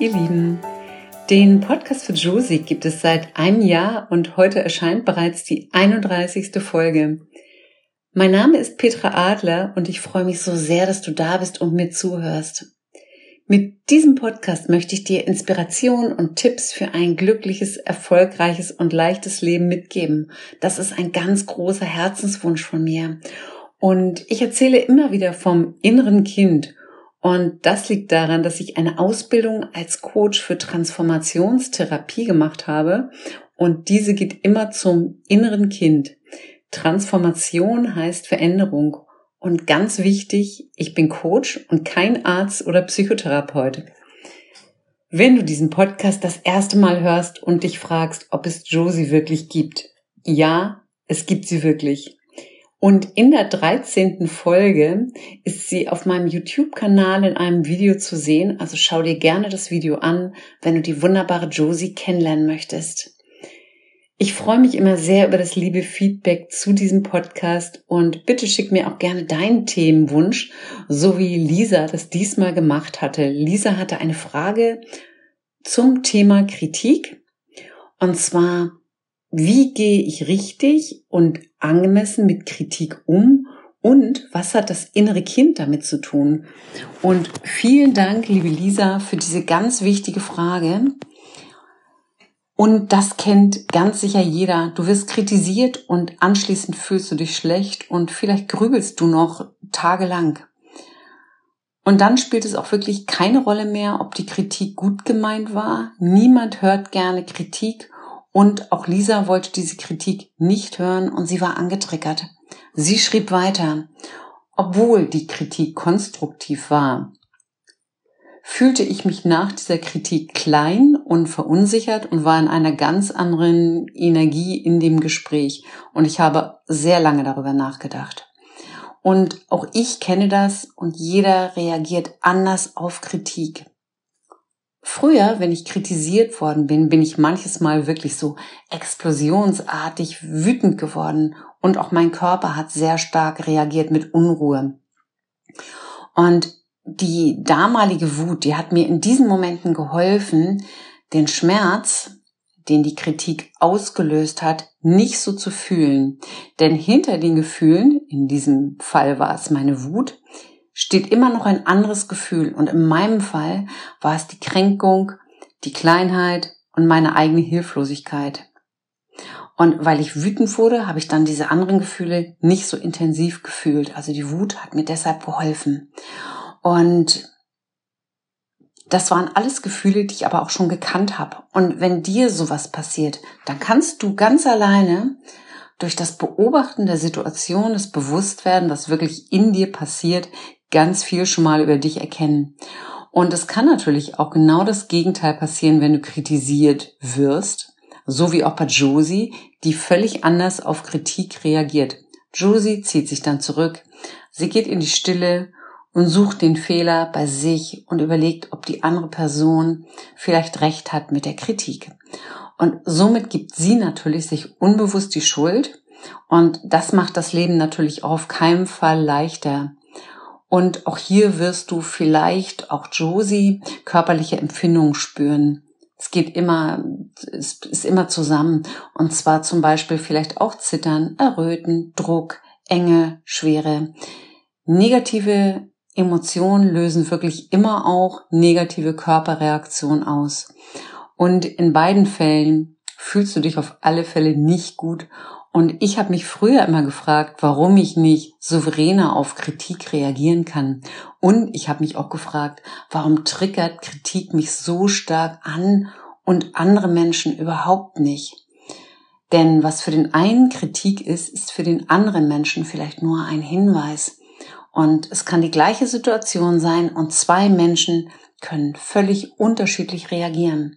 ihr Lieben. Den Podcast für Josie gibt es seit einem Jahr und heute erscheint bereits die 31. Folge. Mein Name ist Petra Adler und ich freue mich so sehr, dass du da bist und mir zuhörst. Mit diesem Podcast möchte ich dir Inspiration und Tipps für ein glückliches, erfolgreiches und leichtes Leben mitgeben. Das ist ein ganz großer Herzenswunsch von mir. Und ich erzähle immer wieder vom inneren Kind und das liegt daran, dass ich eine Ausbildung als Coach für Transformationstherapie gemacht habe. Und diese geht immer zum inneren Kind. Transformation heißt Veränderung. Und ganz wichtig, ich bin Coach und kein Arzt oder Psychotherapeut. Wenn du diesen Podcast das erste Mal hörst und dich fragst, ob es Josie wirklich gibt. Ja, es gibt sie wirklich. Und in der 13. Folge ist sie auf meinem YouTube-Kanal in einem Video zu sehen. Also schau dir gerne das Video an, wenn du die wunderbare Josie kennenlernen möchtest. Ich freue mich immer sehr über das liebe Feedback zu diesem Podcast und bitte schick mir auch gerne deinen Themenwunsch, so wie Lisa das diesmal gemacht hatte. Lisa hatte eine Frage zum Thema Kritik und zwar, wie gehe ich richtig und angemessen mit Kritik um und was hat das innere Kind damit zu tun? Und vielen Dank, liebe Lisa, für diese ganz wichtige Frage. Und das kennt ganz sicher jeder. Du wirst kritisiert und anschließend fühlst du dich schlecht und vielleicht grübelst du noch tagelang. Und dann spielt es auch wirklich keine Rolle mehr, ob die Kritik gut gemeint war. Niemand hört gerne Kritik und auch Lisa wollte diese Kritik nicht hören und sie war angetriggert. Sie schrieb weiter, obwohl die Kritik konstruktiv war, fühlte ich mich nach dieser Kritik klein und verunsichert und war in einer ganz anderen Energie in dem Gespräch. Und ich habe sehr lange darüber nachgedacht. Und auch ich kenne das und jeder reagiert anders auf Kritik. Früher, wenn ich kritisiert worden bin, bin ich manches Mal wirklich so explosionsartig wütend geworden und auch mein Körper hat sehr stark reagiert mit Unruhe. Und die damalige Wut, die hat mir in diesen Momenten geholfen, den Schmerz, den die Kritik ausgelöst hat, nicht so zu fühlen. Denn hinter den Gefühlen, in diesem Fall war es meine Wut, steht immer noch ein anderes Gefühl. Und in meinem Fall war es die Kränkung, die Kleinheit und meine eigene Hilflosigkeit. Und weil ich wütend wurde, habe ich dann diese anderen Gefühle nicht so intensiv gefühlt. Also die Wut hat mir deshalb geholfen. Und das waren alles Gefühle, die ich aber auch schon gekannt habe. Und wenn dir sowas passiert, dann kannst du ganz alleine durch das Beobachten der Situation, das Bewusstwerden, was wirklich in dir passiert, ganz viel schon mal über dich erkennen. Und es kann natürlich auch genau das Gegenteil passieren, wenn du kritisiert wirst, so wie auch bei Josie, die völlig anders auf Kritik reagiert. Josie zieht sich dann zurück, sie geht in die Stille und sucht den Fehler bei sich und überlegt, ob die andere Person vielleicht recht hat mit der Kritik. Und somit gibt sie natürlich sich unbewusst die Schuld und das macht das Leben natürlich auch auf keinen Fall leichter. Und auch hier wirst du vielleicht, auch Josie, körperliche Empfindungen spüren. Es geht immer, es ist immer zusammen. Und zwar zum Beispiel vielleicht auch Zittern, Erröten, Druck, Enge, Schwere. Negative Emotionen lösen wirklich immer auch negative Körperreaktionen aus. Und in beiden Fällen fühlst du dich auf alle Fälle nicht gut und ich habe mich früher immer gefragt, warum ich nicht souveräner auf Kritik reagieren kann. Und ich habe mich auch gefragt, warum triggert Kritik mich so stark an und andere Menschen überhaupt nicht. Denn was für den einen Kritik ist, ist für den anderen Menschen vielleicht nur ein Hinweis. Und es kann die gleiche Situation sein und zwei Menschen können völlig unterschiedlich reagieren.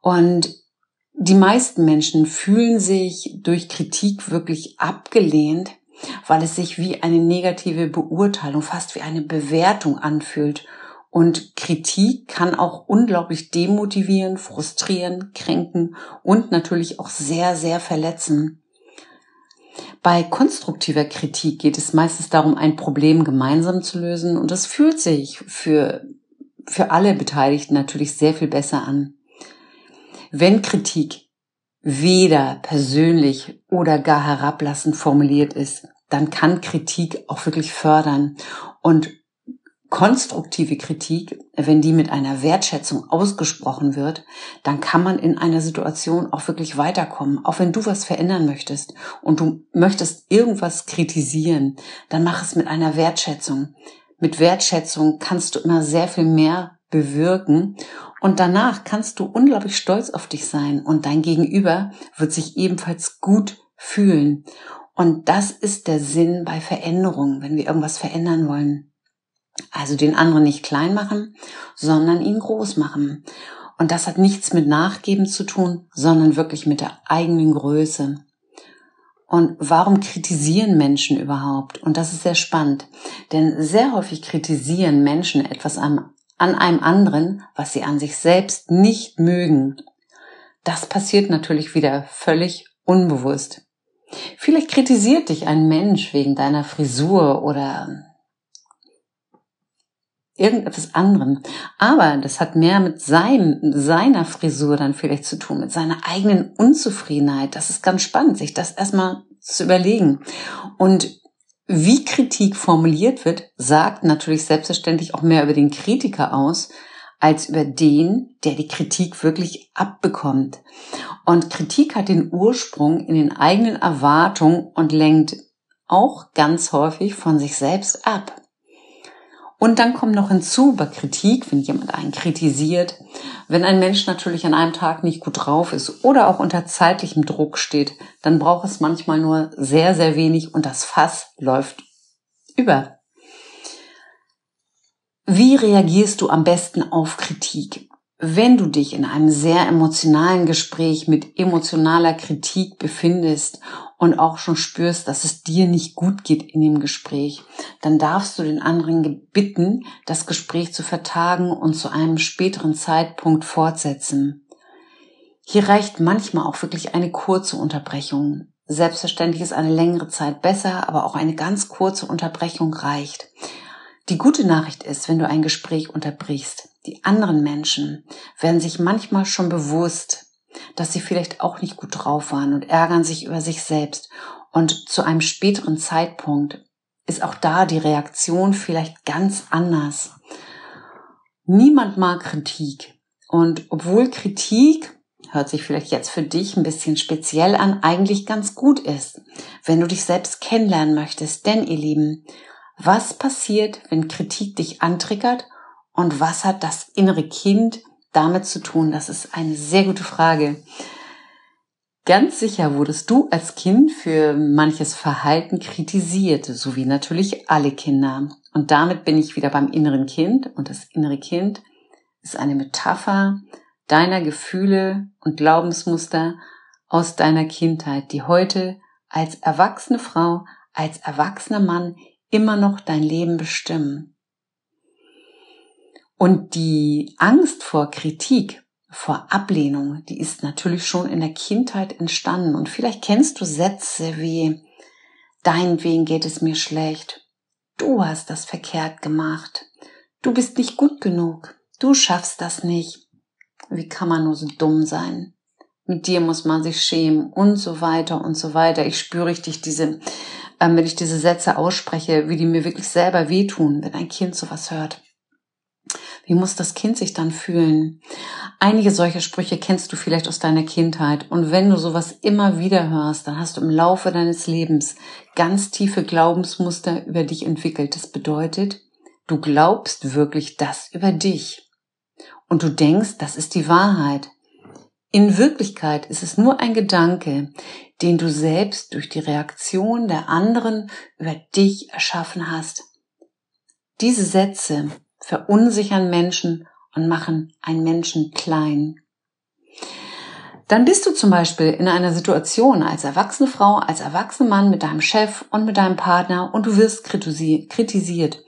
Und die meisten Menschen fühlen sich durch Kritik wirklich abgelehnt, weil es sich wie eine negative Beurteilung, fast wie eine Bewertung anfühlt. Und Kritik kann auch unglaublich demotivieren, frustrieren, kränken und natürlich auch sehr, sehr verletzen. Bei konstruktiver Kritik geht es meistens darum, ein Problem gemeinsam zu lösen und das fühlt sich für, für alle Beteiligten natürlich sehr viel besser an. Wenn Kritik weder persönlich oder gar herablassend formuliert ist, dann kann Kritik auch wirklich fördern und konstruktive Kritik, wenn die mit einer Wertschätzung ausgesprochen wird, dann kann man in einer Situation auch wirklich weiterkommen. Auch wenn du was verändern möchtest und du möchtest irgendwas kritisieren, dann mach es mit einer Wertschätzung. Mit Wertschätzung kannst du immer sehr viel mehr bewirken und danach kannst du unglaublich stolz auf dich sein und dein Gegenüber wird sich ebenfalls gut fühlen. Und das ist der Sinn bei Veränderungen, wenn wir irgendwas verändern wollen. Also den anderen nicht klein machen, sondern ihn groß machen. Und das hat nichts mit Nachgeben zu tun, sondern wirklich mit der eigenen Größe. Und warum kritisieren Menschen überhaupt? Und das ist sehr spannend, denn sehr häufig kritisieren Menschen etwas an, an einem anderen, was sie an sich selbst nicht mögen. Das passiert natürlich wieder völlig unbewusst. Vielleicht kritisiert dich ein Mensch wegen deiner Frisur oder irgendetwas anderem. Aber das hat mehr mit seinem, seiner Frisur dann vielleicht zu tun, mit seiner eigenen Unzufriedenheit. Das ist ganz spannend, sich das erstmal zu überlegen. Und wie Kritik formuliert wird, sagt natürlich selbstverständlich auch mehr über den Kritiker aus, als über den, der die Kritik wirklich abbekommt. Und Kritik hat den Ursprung in den eigenen Erwartungen und lenkt auch ganz häufig von sich selbst ab. Und dann kommt noch hinzu bei Kritik, wenn jemand einen kritisiert, wenn ein Mensch natürlich an einem Tag nicht gut drauf ist oder auch unter zeitlichem Druck steht, dann braucht es manchmal nur sehr, sehr wenig und das Fass läuft über. Wie reagierst du am besten auf Kritik? Wenn du dich in einem sehr emotionalen Gespräch mit emotionaler Kritik befindest und auch schon spürst, dass es dir nicht gut geht in dem Gespräch, dann darfst du den anderen bitten, das Gespräch zu vertagen und zu einem späteren Zeitpunkt fortsetzen. Hier reicht manchmal auch wirklich eine kurze Unterbrechung. Selbstverständlich ist eine längere Zeit besser, aber auch eine ganz kurze Unterbrechung reicht. Die gute Nachricht ist, wenn du ein Gespräch unterbrichst, die anderen Menschen werden sich manchmal schon bewusst, dass sie vielleicht auch nicht gut drauf waren und ärgern sich über sich selbst. Und zu einem späteren Zeitpunkt ist auch da die Reaktion vielleicht ganz anders. Niemand mag Kritik. Und obwohl Kritik, hört sich vielleicht jetzt für dich ein bisschen speziell an, eigentlich ganz gut ist, wenn du dich selbst kennenlernen möchtest. Denn ihr Lieben, was passiert, wenn Kritik dich antriggert und was hat das innere Kind damit zu tun? Das ist eine sehr gute Frage. Ganz sicher wurdest du als Kind für manches Verhalten kritisiert, so wie natürlich alle Kinder. Und damit bin ich wieder beim inneren Kind. Und das innere Kind ist eine Metapher deiner Gefühle und Glaubensmuster aus deiner Kindheit, die heute als erwachsene Frau, als erwachsener Mann immer noch dein Leben bestimmen. Und die Angst vor Kritik, vor Ablehnung, die ist natürlich schon in der Kindheit entstanden. Und vielleicht kennst du Sätze wie, deinetwegen geht es mir schlecht. Du hast das verkehrt gemacht. Du bist nicht gut genug. Du schaffst das nicht. Wie kann man nur so dumm sein? Mit dir muss man sich schämen und so weiter und so weiter. Ich spüre richtig diese, äh, wenn ich diese Sätze ausspreche, wie die mir wirklich selber wehtun, wenn ein Kind sowas hört. Wie muss das Kind sich dann fühlen? Einige solche Sprüche kennst du vielleicht aus deiner Kindheit. Und wenn du sowas immer wieder hörst, dann hast du im Laufe deines Lebens ganz tiefe Glaubensmuster über dich entwickelt. Das bedeutet, du glaubst wirklich das über dich. Und du denkst, das ist die Wahrheit. In Wirklichkeit ist es nur ein Gedanke, den du selbst durch die Reaktion der anderen über dich erschaffen hast. Diese Sätze verunsichern Menschen und machen einen Menschen klein. Dann bist du zum Beispiel in einer Situation als erwachsene Frau, als erwachsener Mann mit deinem Chef und mit deinem Partner und du wirst kritisiert.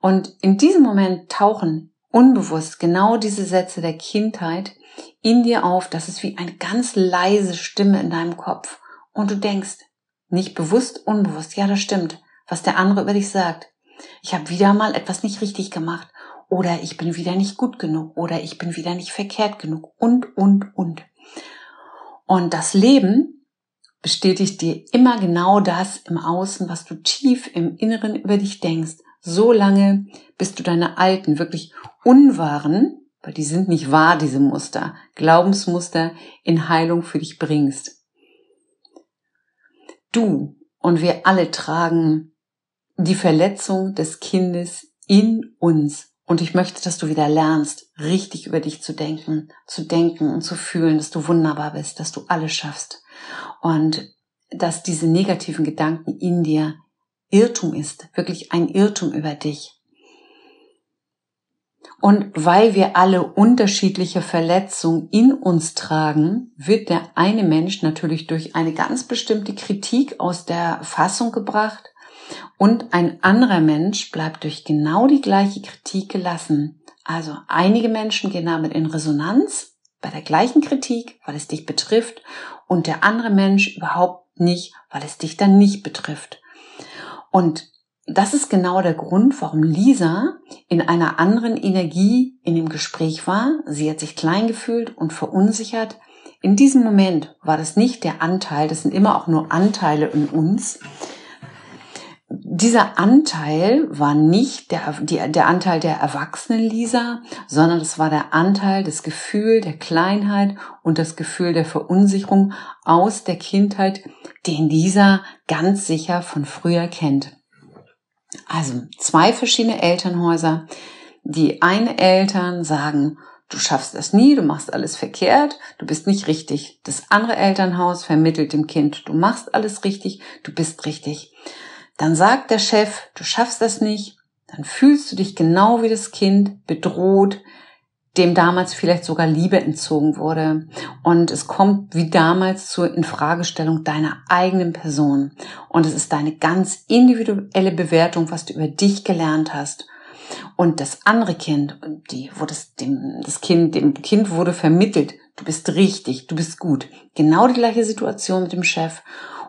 Und in diesem Moment tauchen unbewusst genau diese Sätze der Kindheit in dir auf. Das ist wie eine ganz leise Stimme in deinem Kopf. Und du denkst, nicht bewusst, unbewusst, ja, das stimmt, was der andere über dich sagt. Ich habe wieder mal etwas nicht richtig gemacht oder ich bin wieder nicht gut genug oder ich bin wieder nicht verkehrt genug und, und, und. Und das Leben bestätigt dir immer genau das im Außen, was du tief im Inneren über dich denkst. So lange, bis du deine alten, wirklich unwahren, weil die sind nicht wahr, diese Muster, Glaubensmuster in Heilung für dich bringst. Du und wir alle tragen die Verletzung des Kindes in uns. Und ich möchte, dass du wieder lernst, richtig über dich zu denken, zu denken und zu fühlen, dass du wunderbar bist, dass du alles schaffst. Und dass diese negativen Gedanken in dir Irrtum ist, wirklich ein Irrtum über dich. Und weil wir alle unterschiedliche Verletzungen in uns tragen, wird der eine Mensch natürlich durch eine ganz bestimmte Kritik aus der Fassung gebracht und ein anderer Mensch bleibt durch genau die gleiche Kritik gelassen. Also einige Menschen gehen damit in Resonanz bei der gleichen Kritik, weil es dich betrifft, und der andere Mensch überhaupt nicht, weil es dich dann nicht betrifft. Und das ist genau der Grund, warum Lisa in einer anderen Energie in dem Gespräch war. Sie hat sich klein gefühlt und verunsichert. In diesem Moment war das nicht der Anteil, das sind immer auch nur Anteile in uns, dieser Anteil war nicht der, die, der Anteil der erwachsenen Lisa, sondern es war der Anteil, des Gefühl der Kleinheit und das Gefühl der Verunsicherung aus der Kindheit, den Lisa ganz sicher von früher kennt. Also zwei verschiedene Elternhäuser. Die einen Eltern sagen, du schaffst das nie, du machst alles verkehrt, du bist nicht richtig. Das andere Elternhaus vermittelt dem Kind, du machst alles richtig, du bist richtig. Dann sagt der Chef, du schaffst das nicht. Dann fühlst du dich genau wie das Kind bedroht, dem damals vielleicht sogar Liebe entzogen wurde. Und es kommt wie damals zur Infragestellung deiner eigenen Person. Und es ist deine ganz individuelle Bewertung, was du über dich gelernt hast. Und das andere Kind, die, wo das, dem, das Kind, dem Kind wurde vermittelt, du bist richtig, du bist gut. Genau die gleiche Situation mit dem Chef.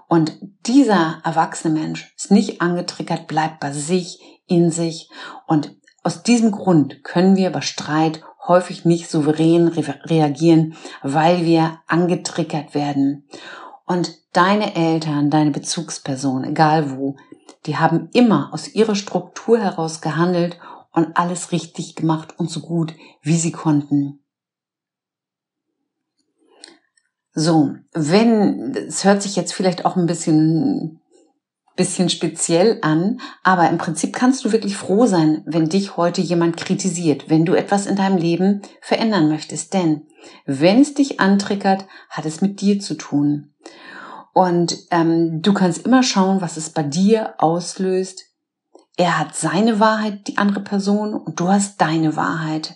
Und dieser erwachsene Mensch ist nicht angetriggert, bleibt bei sich, in sich. Und aus diesem Grund können wir bei Streit häufig nicht souverän re reagieren, weil wir angetriggert werden. Und deine Eltern, deine Bezugsperson, egal wo, die haben immer aus ihrer Struktur heraus gehandelt und alles richtig gemacht und so gut, wie sie konnten. So, wenn, es hört sich jetzt vielleicht auch ein bisschen, bisschen speziell an, aber im Prinzip kannst du wirklich froh sein, wenn dich heute jemand kritisiert, wenn du etwas in deinem Leben verändern möchtest. Denn wenn es dich antriggert, hat es mit dir zu tun. Und ähm, du kannst immer schauen, was es bei dir auslöst. Er hat seine Wahrheit, die andere Person, und du hast deine Wahrheit.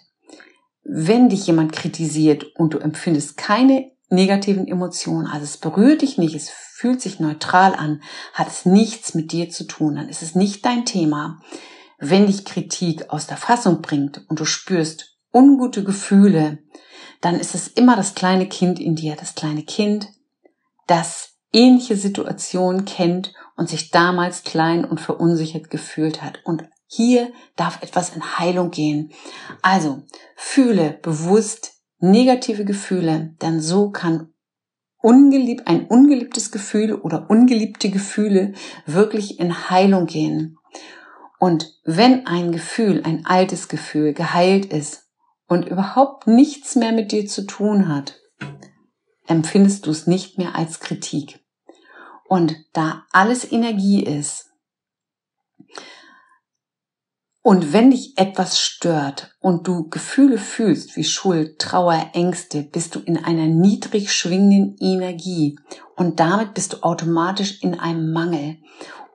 Wenn dich jemand kritisiert und du empfindest keine negativen Emotionen. Also es berührt dich nicht, es fühlt sich neutral an, hat es nichts mit dir zu tun, dann ist es nicht dein Thema. Wenn dich Kritik aus der Fassung bringt und du spürst ungute Gefühle, dann ist es immer das kleine Kind in dir, das kleine Kind, das ähnliche Situationen kennt und sich damals klein und verunsichert gefühlt hat. Und hier darf etwas in Heilung gehen. Also fühle bewusst negative Gefühle, denn so kann ungelieb, ein ungeliebtes Gefühl oder ungeliebte Gefühle wirklich in Heilung gehen. Und wenn ein Gefühl, ein altes Gefühl geheilt ist und überhaupt nichts mehr mit dir zu tun hat, empfindest du es nicht mehr als Kritik. Und da alles Energie ist, und wenn dich etwas stört und du Gefühle fühlst wie Schuld, Trauer, Ängste, bist du in einer niedrig schwingenden Energie und damit bist du automatisch in einem Mangel.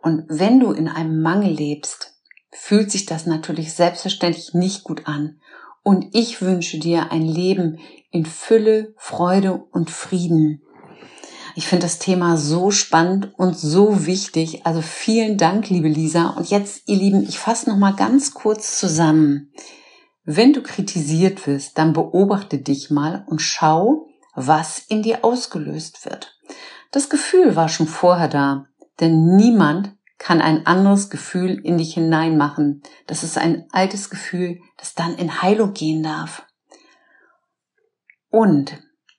Und wenn du in einem Mangel lebst, fühlt sich das natürlich selbstverständlich nicht gut an. Und ich wünsche dir ein Leben in Fülle, Freude und Frieden. Ich finde das Thema so spannend und so wichtig. Also vielen Dank, liebe Lisa. Und jetzt, ihr Lieben, ich fasse noch mal ganz kurz zusammen. Wenn du kritisiert wirst, dann beobachte dich mal und schau, was in dir ausgelöst wird. Das Gefühl war schon vorher da. Denn niemand kann ein anderes Gefühl in dich hineinmachen. Das ist ein altes Gefühl, das dann in Heilung gehen darf. Und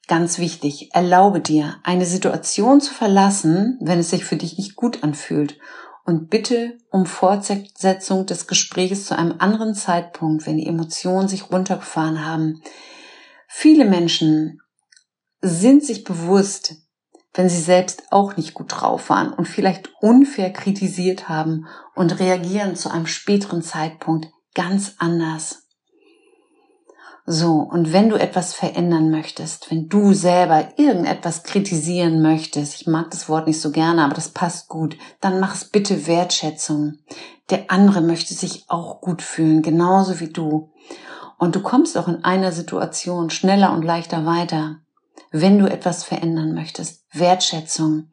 ganz wichtig, erlaube dir, eine Situation zu verlassen, wenn es sich für dich nicht gut anfühlt. Und bitte um Fortsetzung des Gesprächs zu einem anderen Zeitpunkt, wenn die Emotionen sich runtergefahren haben. Viele Menschen sind sich bewusst, wenn sie selbst auch nicht gut drauf waren und vielleicht unfair kritisiert haben und reagieren zu einem späteren Zeitpunkt ganz anders. So, und wenn du etwas verändern möchtest, wenn du selber irgendetwas kritisieren möchtest, ich mag das Wort nicht so gerne, aber das passt gut, dann mach es bitte Wertschätzung. Der andere möchte sich auch gut fühlen, genauso wie du. Und du kommst auch in einer Situation schneller und leichter weiter, wenn du etwas verändern möchtest. Wertschätzung.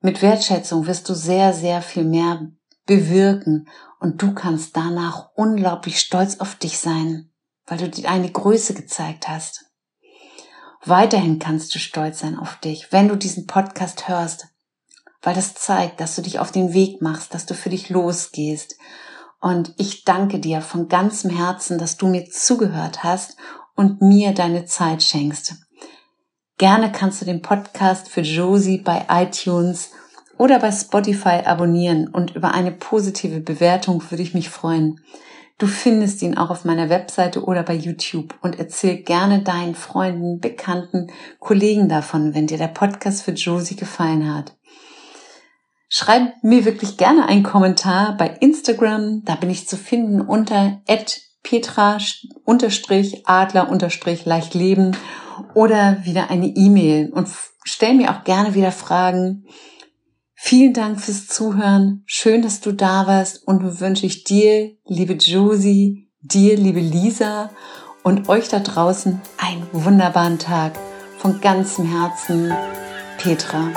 Mit Wertschätzung wirst du sehr, sehr viel mehr bewirken und du kannst danach unglaublich stolz auf dich sein, weil du dir eine Größe gezeigt hast. Weiterhin kannst du stolz sein auf dich, wenn du diesen Podcast hörst, weil das zeigt, dass du dich auf den Weg machst, dass du für dich losgehst. Und ich danke dir von ganzem Herzen, dass du mir zugehört hast und mir deine Zeit schenkst. Gerne kannst du den Podcast für Josie bei iTunes oder bei Spotify abonnieren und über eine positive Bewertung würde ich mich freuen. Du findest ihn auch auf meiner Webseite oder bei YouTube und erzähl gerne deinen Freunden, Bekannten, Kollegen davon, wenn dir der Podcast für Josie gefallen hat. Schreib mir wirklich gerne einen Kommentar bei Instagram, da bin ich zu finden unter petra-adler-leichtleben oder wieder eine E-Mail und stell mir auch gerne wieder Fragen. Vielen Dank fürs Zuhören. Schön, dass du da warst und nun wünsche ich dir, liebe Josie, dir, liebe Lisa und euch da draußen einen wunderbaren Tag. Von ganzem Herzen, Petra.